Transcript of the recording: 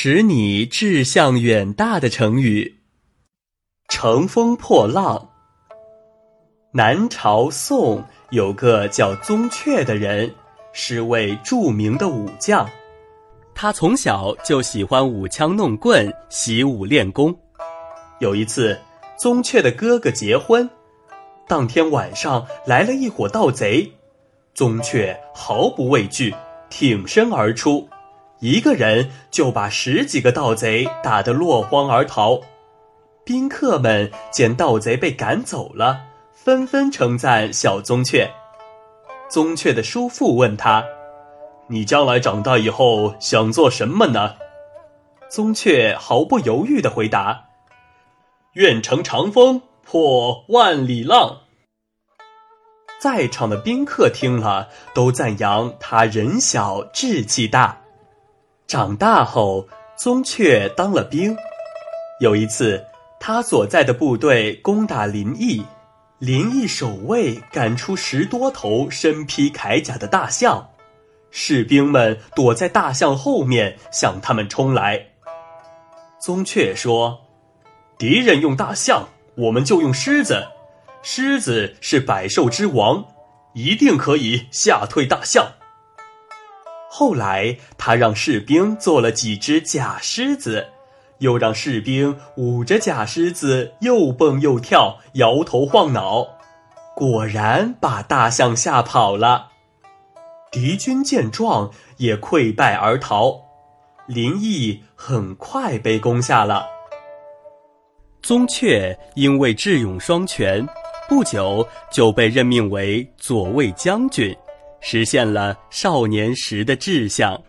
使你志向远大的成语。乘风破浪。南朝宋有个叫宗悫的人，是位著名的武将。他从小就喜欢舞枪弄棍，习武练功。有一次，宗悫的哥哥结婚，当天晚上来了一伙盗贼，宗悫毫不畏惧，挺身而出。一个人就把十几个盗贼打得落荒而逃，宾客们见盗贼被赶走了，纷纷称赞小宗雀。宗雀的叔父问他：“你将来长大以后想做什么呢？”宗雀毫不犹豫地回答：“愿乘长风破万里浪。”在场的宾客听了，都赞扬他人小志气大。长大后，宗悫当了兵。有一次，他所在的部队攻打临邑，临邑守卫赶出十多头身披铠甲的大象，士兵们躲在大象后面向他们冲来。宗悫说：“敌人用大象，我们就用狮子。狮子是百兽之王，一定可以吓退大象。”后来，他让士兵做了几只假狮子，又让士兵捂着假狮子又蹦又跳，摇头晃脑，果然把大象吓跑了。敌军见状也溃败而逃，临邑很快被攻下了。宗悫因为智勇双全，不久就被任命为左卫将军。实现了少年时的志向。